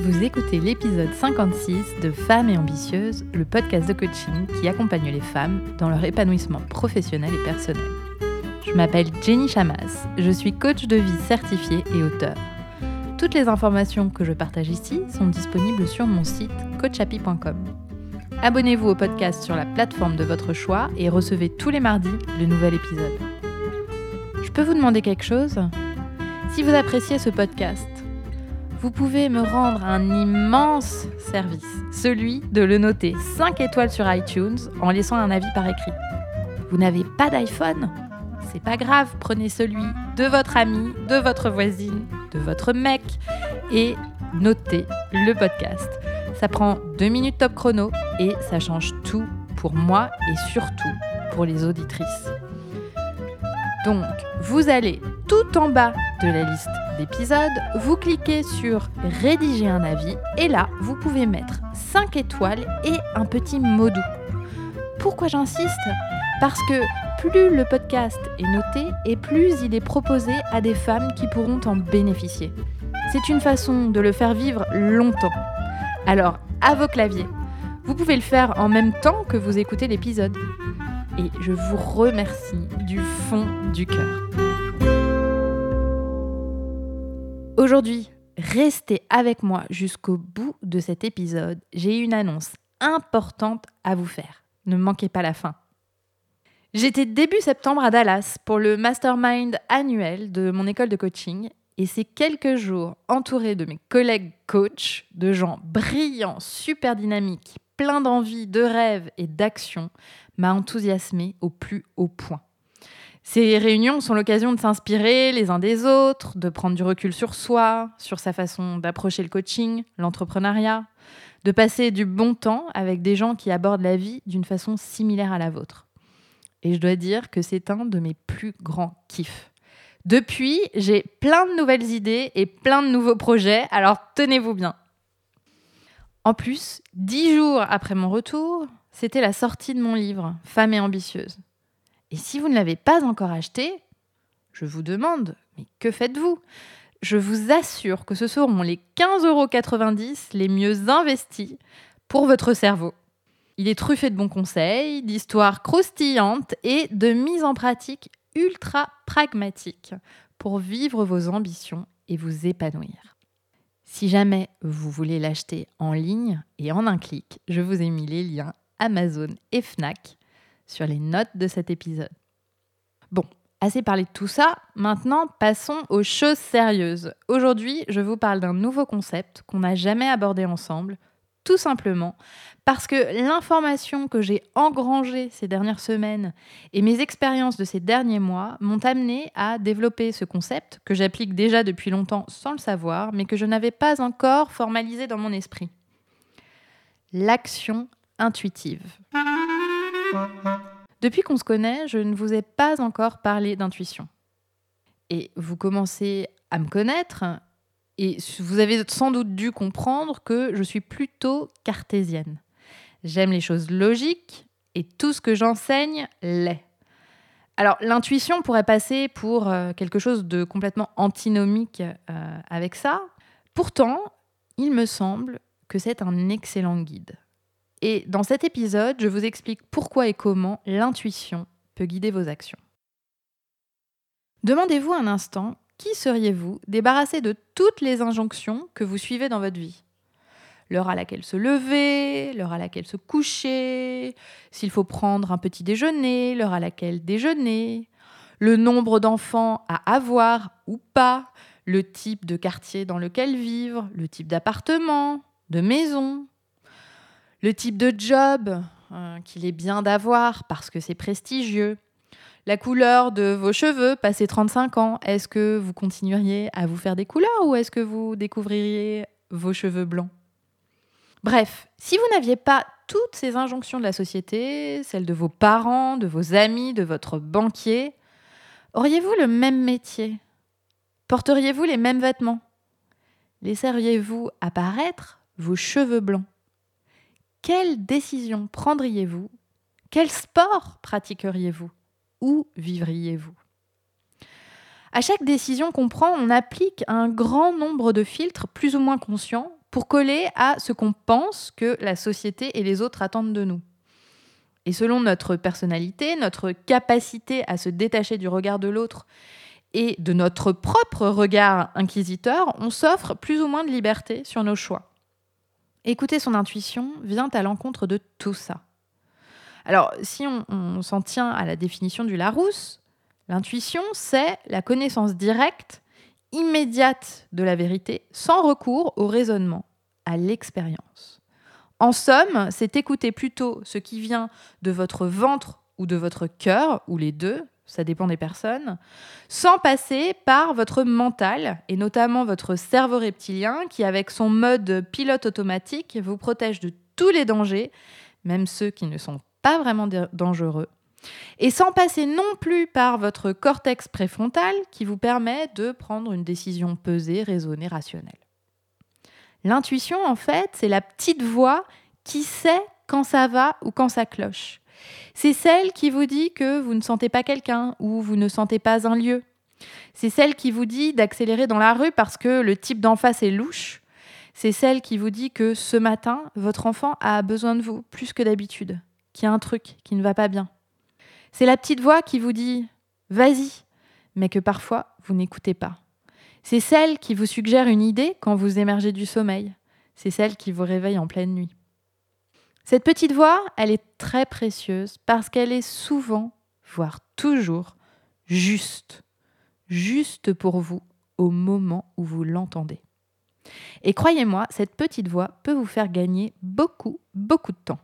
Vous écoutez l'épisode 56 de Femmes et Ambitieuses, le podcast de coaching qui accompagne les femmes dans leur épanouissement professionnel et personnel. Je m'appelle Jenny Chamas, je suis coach de vie certifiée et auteur. Toutes les informations que je partage ici sont disponibles sur mon site coachapi.com. Abonnez-vous au podcast sur la plateforme de votre choix et recevez tous les mardis le nouvel épisode. Je peux vous demander quelque chose? Si vous appréciez ce podcast, vous pouvez me rendre un immense service, celui de le noter 5 étoiles sur iTunes en laissant un avis par écrit. Vous n'avez pas d'iPhone? C'est pas grave, prenez celui de votre ami, de votre voisine, de votre mec et notez le podcast. Ça prend deux minutes top chrono et ça change tout pour moi et surtout pour les auditrices. Donc, vous allez tout en bas de la liste d'épisodes, vous cliquez sur Rédiger un avis et là, vous pouvez mettre 5 étoiles et un petit mot doux. Pourquoi j'insiste? Parce que plus le podcast est noté et plus il est proposé à des femmes qui pourront en bénéficier. C'est une façon de le faire vivre longtemps. Alors, à vos claviers. Vous pouvez le faire en même temps que vous écoutez l'épisode. Et je vous remercie du fond du cœur. Aujourd'hui, restez avec moi jusqu'au bout de cet épisode. J'ai une annonce importante à vous faire. Ne manquez pas la fin. J'étais début septembre à Dallas pour le mastermind annuel de mon école de coaching et ces quelques jours entourés de mes collègues coachs, de gens brillants, super dynamiques, pleins d'envie, de rêves et d'action, m'a enthousiasmé au plus haut point. Ces réunions sont l'occasion de s'inspirer les uns des autres, de prendre du recul sur soi, sur sa façon d'approcher le coaching, l'entrepreneuriat, de passer du bon temps avec des gens qui abordent la vie d'une façon similaire à la vôtre. Et je dois dire que c'est un de mes plus grands kiffs. Depuis, j'ai plein de nouvelles idées et plein de nouveaux projets, alors tenez-vous bien. En plus, dix jours après mon retour, c'était la sortie de mon livre, Femme et ambitieuse. Et si vous ne l'avez pas encore acheté, je vous demande, mais que faites-vous? Je vous assure que ce seront les 15,90 euros les mieux investis pour votre cerveau. Il est truffé de bons conseils, d'histoires croustillantes et de mise en pratique ultra pragmatiques pour vivre vos ambitions et vous épanouir. Si jamais vous voulez l'acheter en ligne et en un clic, je vous ai mis les liens Amazon et Fnac sur les notes de cet épisode. Bon, assez parlé de tout ça, maintenant passons aux choses sérieuses. Aujourd'hui, je vous parle d'un nouveau concept qu'on n'a jamais abordé ensemble, tout simplement parce que l'information que j'ai engrangée ces dernières semaines et mes expériences de ces derniers mois m'ont amené à développer ce concept que j'applique déjà depuis longtemps sans le savoir, mais que je n'avais pas encore formalisé dans mon esprit. L'action intuitive. Depuis qu'on se connaît, je ne vous ai pas encore parlé d'intuition. Et vous commencez à me connaître et vous avez sans doute dû comprendre que je suis plutôt cartésienne. J'aime les choses logiques et tout ce que j'enseigne l'est. Alors l'intuition pourrait passer pour euh, quelque chose de complètement antinomique euh, avec ça. Pourtant, il me semble que c'est un excellent guide. Et dans cet épisode, je vous explique pourquoi et comment l'intuition peut guider vos actions. Demandez-vous un instant, qui seriez-vous débarrassé de toutes les injonctions que vous suivez dans votre vie? L'heure à laquelle se lever, l'heure à laquelle se coucher, s'il faut prendre un petit déjeuner, l'heure à laquelle déjeuner, le nombre d'enfants à avoir ou pas, le type de quartier dans lequel vivre, le type d'appartement, de maison, le type de job euh, qu'il est bien d'avoir parce que c'est prestigieux, la couleur de vos cheveux passé 35 ans, est-ce que vous continueriez à vous faire des couleurs ou est-ce que vous découvririez vos cheveux blancs? Bref, si vous n'aviez pas toutes ces injonctions de la société, celles de vos parents, de vos amis, de votre banquier, auriez-vous le même métier? Porteriez-vous les mêmes vêtements? Laisseriez-vous apparaître vos cheveux blancs? Quelle décision prendriez-vous? Quel sport pratiqueriez-vous? Où vivriez-vous? À chaque décision qu'on prend, on applique un grand nombre de filtres plus ou moins conscients pour coller à ce qu'on pense que la société et les autres attendent de nous. Et selon notre personnalité, notre capacité à se détacher du regard de l'autre et de notre propre regard inquisiteur, on s'offre plus ou moins de liberté sur nos choix. Écouter son intuition vient à l'encontre de tout ça. Alors, si on, s'en tient à la définition du Larousse, l'intuition, c'est la connaissance directe, immédiate de la vérité, sans recours au raisonnement, à l'expérience. En somme, c'est écouter plutôt ce qui vient de votre ventre ou de votre cœur, ou les deux, ça dépend des personnes, sans passer par votre mental, et notamment votre cerveau reptilien, qui avec son mode pilote automatique vous protège de tous les dangers, même ceux qui ne sont pas vraiment dangereux, et sans passer non plus par votre cortex préfrontal, qui vous permet de prendre une décision pesée, raisonnée, rationnelle. L'intuition, en fait, c'est la petite voix qui sait quand ça va ou quand ça cloche. C'est celle qui vous dit que vous ne sentez pas quelqu'un ou vous ne sentez pas un lieu. C'est celle qui vous dit d'accélérer dans la rue parce que le type d'en face est louche. C'est celle qui vous dit que ce matin, votre enfant a besoin de vous plus que d'habitude, qu'il y a un truc qui ne va pas bien. C'est la petite voix qui vous dit vas-y, mais que parfois vous n'écoutez pas. C'est celle qui vous suggère une idée quand vous émergez du sommeil. C'est celle qui vous réveille en pleine nuit. Cette petite voix, elle est très précieuse parce qu'elle est souvent, voire toujours, juste. Juste pour vous au moment où vous l'entendez. Et croyez-moi, cette petite voix peut vous faire gagner beaucoup, beaucoup de temps.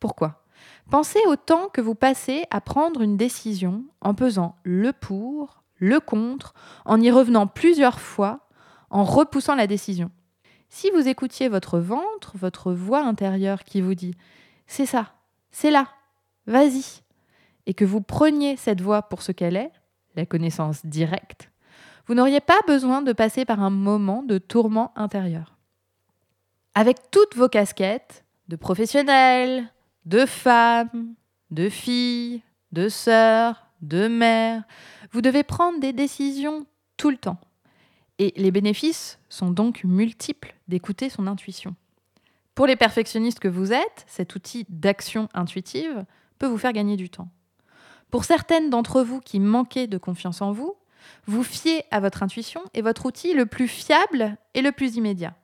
Pourquoi? Pensez au temps que vous passez à prendre une décision en pesant le pour, le contre, en y revenant plusieurs fois, en repoussant la décision. Si vous écoutiez votre ventre, votre voix intérieure qui vous dit c'est ça, c'est là, vas-y, et que vous preniez cette voix pour ce qu'elle est, la connaissance directe, vous n'auriez pas besoin de passer par un moment de tourment intérieur. Avec toutes vos casquettes de professionnels, de femmes, de filles, de sœurs, de mères, vous devez prendre des décisions tout le temps. Et les bénéfices sont donc multiples d'écouter son intuition. Pour les perfectionnistes que vous êtes, cet outil d'action intuitive peut vous faire gagner du temps. Pour certaines d'entre vous qui manquez de confiance en vous, vous fiez à votre intuition et votre outil le plus fiable et le plus immédiat.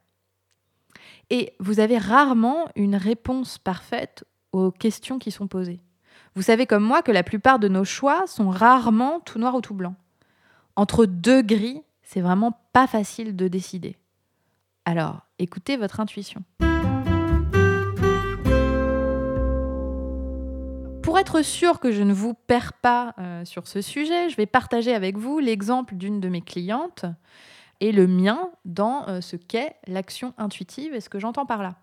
Et vous avez rarement une réponse parfaite aux questions qui sont posées. Vous savez comme moi que la plupart de nos choix sont rarement tout noir ou tout blanc. Entre deux gris, c'est vraiment pas facile de décider. Alors, écoutez votre intuition. Pour être sûr que je ne vous perds pas euh, sur ce sujet, je vais partager avec vous l'exemple d'une de mes clientes et le mien dans euh, ce qu'est l'action intuitive et ce que j'entends par là.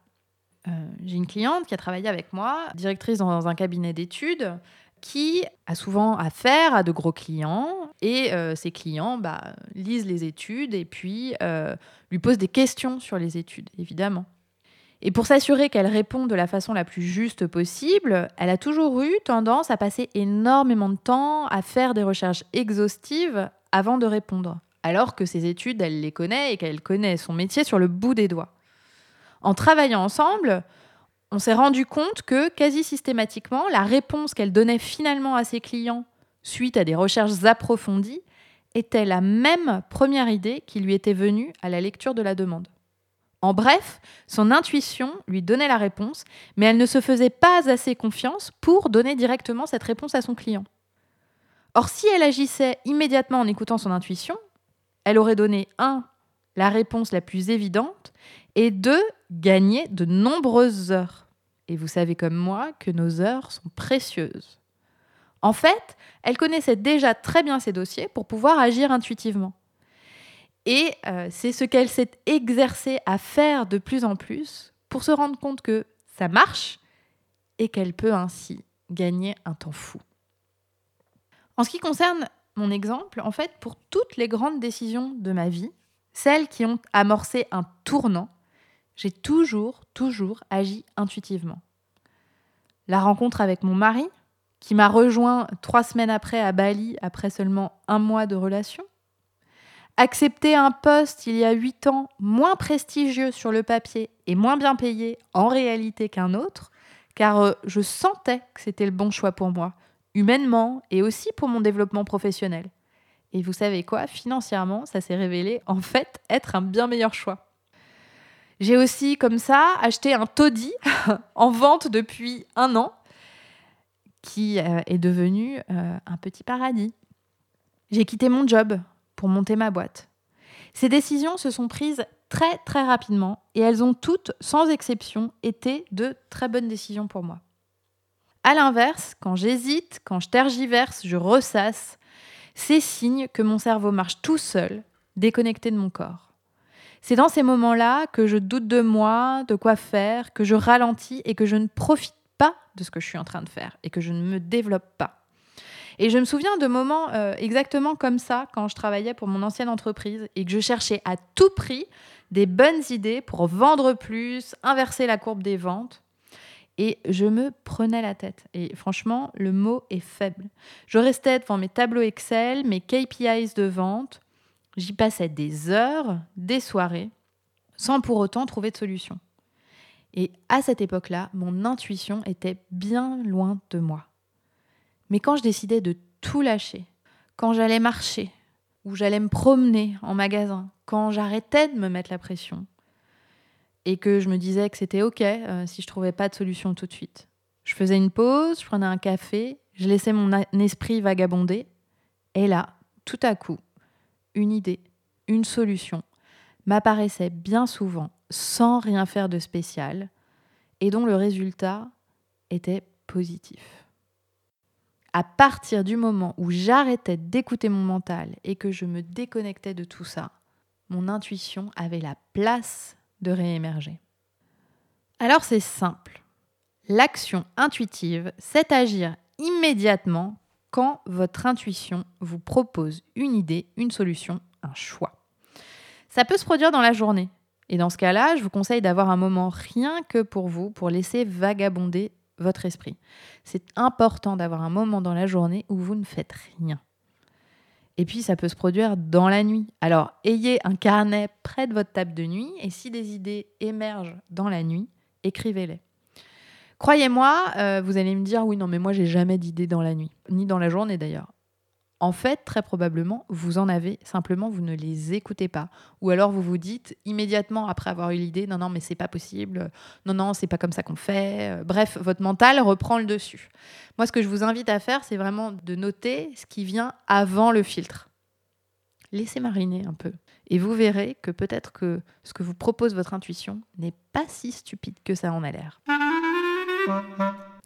Euh, j'ai une cliente qui a travaillé avec moi, directrice dans un cabinet d'études, qui a souvent affaire à de gros clients et euh, ces clients bah, lisent les études et puis euh, lui posent des questions sur les études, évidemment. Et pour s'assurer qu'elle répond de la façon la plus juste possible, elle a toujours eu tendance à passer énormément de temps à faire des recherches exhaustives avant de répondre, alors que ses études, elle les connaît et qu'elle connaît son métier sur le bout des doigts. En travaillant ensemble, on s'est rendu compte que quasi systématiquement, la réponse qu'elle donnait finalement à ses clients suite à des recherches approfondies était la même première idée qui lui était venue à la lecture de la demande. En bref, son intuition lui donnait la réponse, mais elle ne se faisait pas assez confiance pour donner directement cette réponse à son client. Or, si elle agissait immédiatement en écoutant son intuition, elle aurait donné 1. la réponse la plus évidente, et 2 gagner de nombreuses heures. Et vous savez comme moi que nos heures sont précieuses. En fait, elle connaissait déjà très bien ses dossiers pour pouvoir agir intuitivement. Et euh, c'est ce qu'elle s'est exercée à faire de plus en plus pour se rendre compte que ça marche et qu'elle peut ainsi gagner un temps fou. En ce qui concerne mon exemple, en fait, pour toutes les grandes décisions de ma vie, celles qui ont amorcé un tournant, j'ai toujours, toujours agi intuitivement. La rencontre avec mon mari, qui m'a rejoint trois semaines après à Bali après seulement un mois de relation, accepter un poste il y a 8 ans moins prestigieux sur le papier et moins bien payé en réalité qu'un autre, car euh, je sentais que c'était le bon choix pour moi, humainement et aussi pour mon développement professionnel. Et vous savez quoi, financièrement, ça s'est révélé en fait être un bien meilleur choix. J'ai aussi, comme ça, acheté un taudis en vente depuis un an, qui euh, est devenu euh, un petit paradis. J'ai quitté mon job pour monter ma boîte. Ces décisions se sont prises très très rapidement et elles ont toutes, sans exception, été de très bonnes décisions pour moi. A l'inverse, quand j'hésite, quand je tergiverse, je ressasse, c'est signe que mon cerveau marche tout seul, déconnecté de mon corps. C'est dans ces moments-là que je doute de moi, de quoi faire, que je ralentis et que je ne profite pas de ce que je suis en train de faire et que je ne me développe pas. Et je me souviens de moments euh, exactement comme ça quand je travaillais pour mon ancienne entreprise et que je cherchais à tout prix des bonnes idées pour vendre plus, inverser la courbe des ventes. Et je me prenais la tête. Et franchement, le mot est faible. Je restais devant mes tableaux Excel, mes KPIs de vente. J'y passais des heures, des soirées, sans pour autant trouver de solution. Et à cette époque-là, mon intuition était bien loin de moi. Mais quand je décidais de tout lâcher, quand j'allais marcher, ou j'allais me promener en magasin, quand j'arrêtais de me mettre la pression, et que je me disais que c'était OK euh, si je trouvais pas de solution tout de suite. Je faisais une pause, je prenais un café, je laissais mon esprit vagabonder, et là, tout à coup, une idée, une solution m'apparaissait bien souvent sans rien faire de spécial et dont le résultat était positif. À partir du moment où j'arrêtais d'écouter mon mental et que je me déconnectais de tout ça, mon intuition avait la place de réémerger. Alors c'est simple. L'action intuitive, c'est agir immédiatement quand votre intuition vous propose une idée, une solution, un choix. Ça peut se produire dans la journée. Et dans ce cas-là, je vous conseille d'avoir un moment rien que pour vous, pour laisser vagabonder votre esprit. C'est important d'avoir un moment dans la journée où vous ne faites rien. Et puis, ça peut se produire dans la nuit. Alors, ayez un carnet près de votre table de nuit et si des idées émergent dans la nuit, écrivez-les. Croyez-moi, euh, vous allez me dire oui, non, mais moi, j'ai jamais d'idées dans la nuit, ni dans la journée d'ailleurs. En fait, très probablement, vous en avez, simplement vous ne les écoutez pas. Ou alors vous vous dites immédiatement après avoir eu l'idée, non, non, mais c'est pas possible, non, non, c'est pas comme ça qu'on fait. Bref, votre mental reprend le dessus. Moi, ce que je vous invite à faire, c'est vraiment de noter ce qui vient avant le filtre. Laissez mariner un peu. Et vous verrez que peut-être que ce que vous propose votre intuition n'est pas si stupide que ça en a l'air.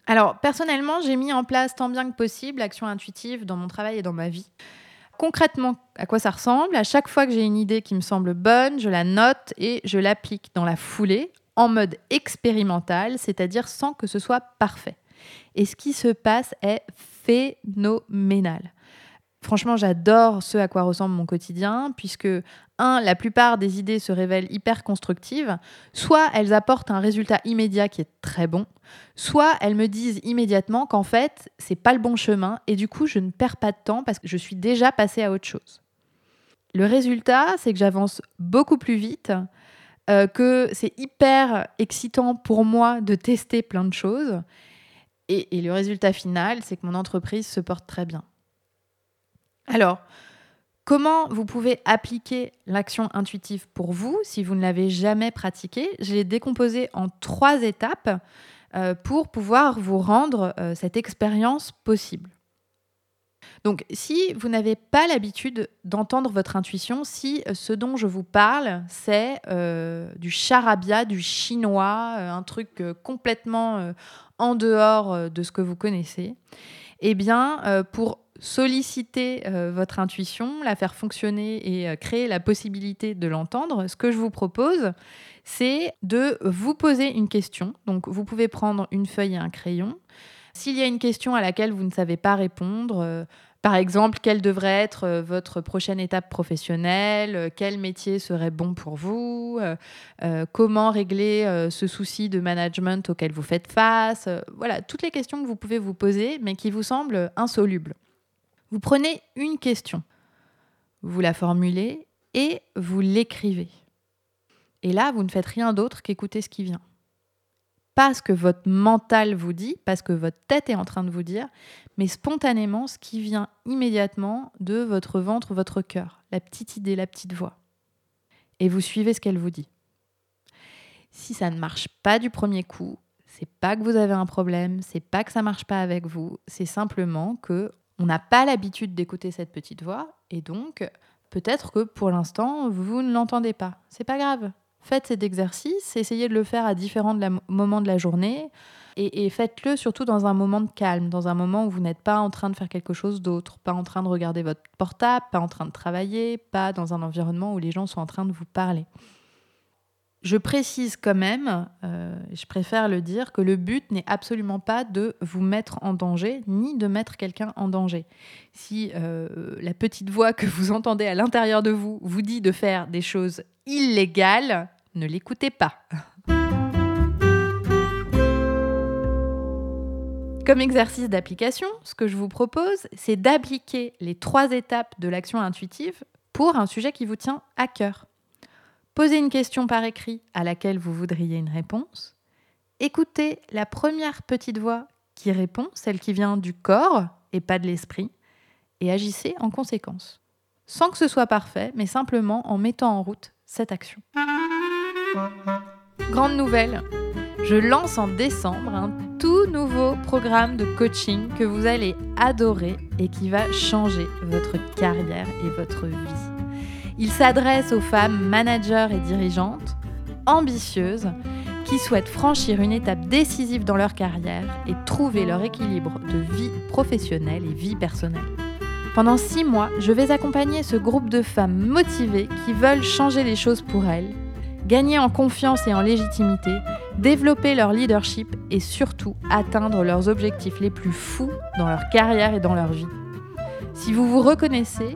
Alors, personnellement, j'ai mis en place tant bien que possible l'action intuitive dans mon travail et dans ma vie. Concrètement, à quoi ça ressemble? À chaque fois que j'ai une idée qui me semble bonne, je la note et je l'applique dans la foulée, en mode expérimental, c'est-à-dire sans que ce soit parfait. Et ce qui se passe est phénoménal. Franchement, j'adore ce à quoi ressemble mon quotidien, puisque, un, la plupart des idées se révèlent hyper constructives, soit elles apportent un résultat immédiat qui est très bon, soit elles me disent immédiatement qu'en fait, c'est pas le bon chemin, et du coup, je ne perds pas de temps parce que je suis déjà passée à autre chose. Le résultat, c'est que j'avance beaucoup plus vite, euh, que c'est hyper excitant pour moi de tester plein de choses, et le résultat final, c'est que mon entreprise se porte très bien. Alors, comment vous pouvez appliquer l'action intuitive pour vous si vous ne l'avez jamais pratiquée? Je l'ai décomposé en trois étapes euh, pour pouvoir vous rendre euh, cette expérience possible. Donc, si vous n'avez pas l'habitude d'entendre votre intuition, si euh, ce dont je vous parle, c'est du charabia, du chinois, un truc complètement en dehors de ce que vous connaissez, eh bien, pour solliciter euh, votre intuition, la faire fonctionner et euh, créer la possibilité de l'entendre, ce que je vous propose, c'est de vous poser une question. Donc, vous pouvez prendre une feuille et un crayon. S'il y a une question à laquelle vous ne savez pas répondre, euh, par exemple, quelle devrait être votre prochaine étape professionnelle Quel métier serait bon pour vous Comment régler ce souci de management auquel vous faites face Voilà, toutes les questions que vous pouvez vous poser, mais qui vous semblent insolubles. Vous prenez une question, vous la formulez et vous l'écrivez. Et là, vous ne faites rien d'autre qu'écouter ce qui vient. Pas ce que votre mental vous dit, pas ce que votre tête est en train de vous dire, mais spontanément ce qui vient immédiatement de votre ventre, votre cœur, la petite idée, la petite voix. Et vous suivez ce qu'elle vous dit. Si ça ne marche pas du premier coup, c'est pas que vous avez un problème, c'est pas que ça marche pas avec vous, c'est simplement que on n'a pas l'habitude d'écouter cette petite voix et donc peut-être que pour l'instant vous ne l'entendez pas. C'est pas grave. Faites cet exercice, essayez de le faire à différents moments de la journée et, faites-le surtout dans un moment de calme, dans un moment où vous n'êtes pas en train de faire quelque chose d'autre, pas en train de regarder votre portable, pas en train de travailler, pas dans un environnement où les gens sont en train de vous parler. Je précise quand même, euh, je préfère le dire, que le but n'est absolument pas de vous mettre en danger, ni de mettre quelqu'un en danger. Si euh, la petite voix que vous entendez à l'intérieur de vous vous dit de faire des choses illégales, ne l'écoutez pas. Comme exercice d'application, ce que je vous propose, c'est d'appliquer les trois étapes de l'action intuitive pour un sujet qui vous tient à cœur. Posez une question par écrit à laquelle vous voudriez une réponse. Écoutez la première petite voix qui répond, celle qui vient du corps et pas de l'esprit, et agissez en conséquence. Sans que ce soit parfait, mais simplement en mettant en route cette action. Grande nouvelle, je lance en décembre un tout nouveau programme de coaching que vous allez adorer et qui va changer votre carrière et votre vie. Il s'adresse aux femmes managers et dirigeantes, ambitieuses, qui souhaitent franchir une étape décisive dans leur carrière et trouver leur équilibre de vie professionnelle et vie personnelle. Pendant six mois, je vais accompagner ce groupe de femmes motivées qui veulent changer les choses pour elles, gagner en confiance et en légitimité, développer leur leadership et surtout atteindre leurs objectifs les plus fous dans leur carrière et dans leur vie. Si vous vous reconnaissez,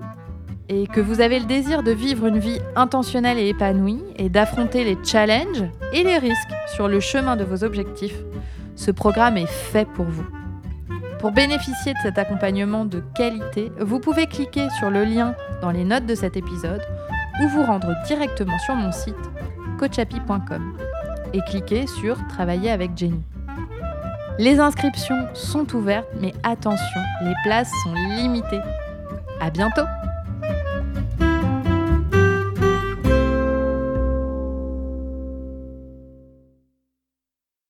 et que vous avez le désir de vivre une vie intentionnelle et épanouie et d'affronter les challenges et les risques sur le chemin de vos objectifs, ce programme est fait pour vous. Pour bénéficier de cet accompagnement de qualité, vous pouvez cliquer sur le lien dans les notes de cet épisode ou vous rendre directement sur mon site coachapi.com et cliquer sur Travailler avec Jenny. Les inscriptions sont ouvertes, mais attention, les places sont limitées. À bientôt!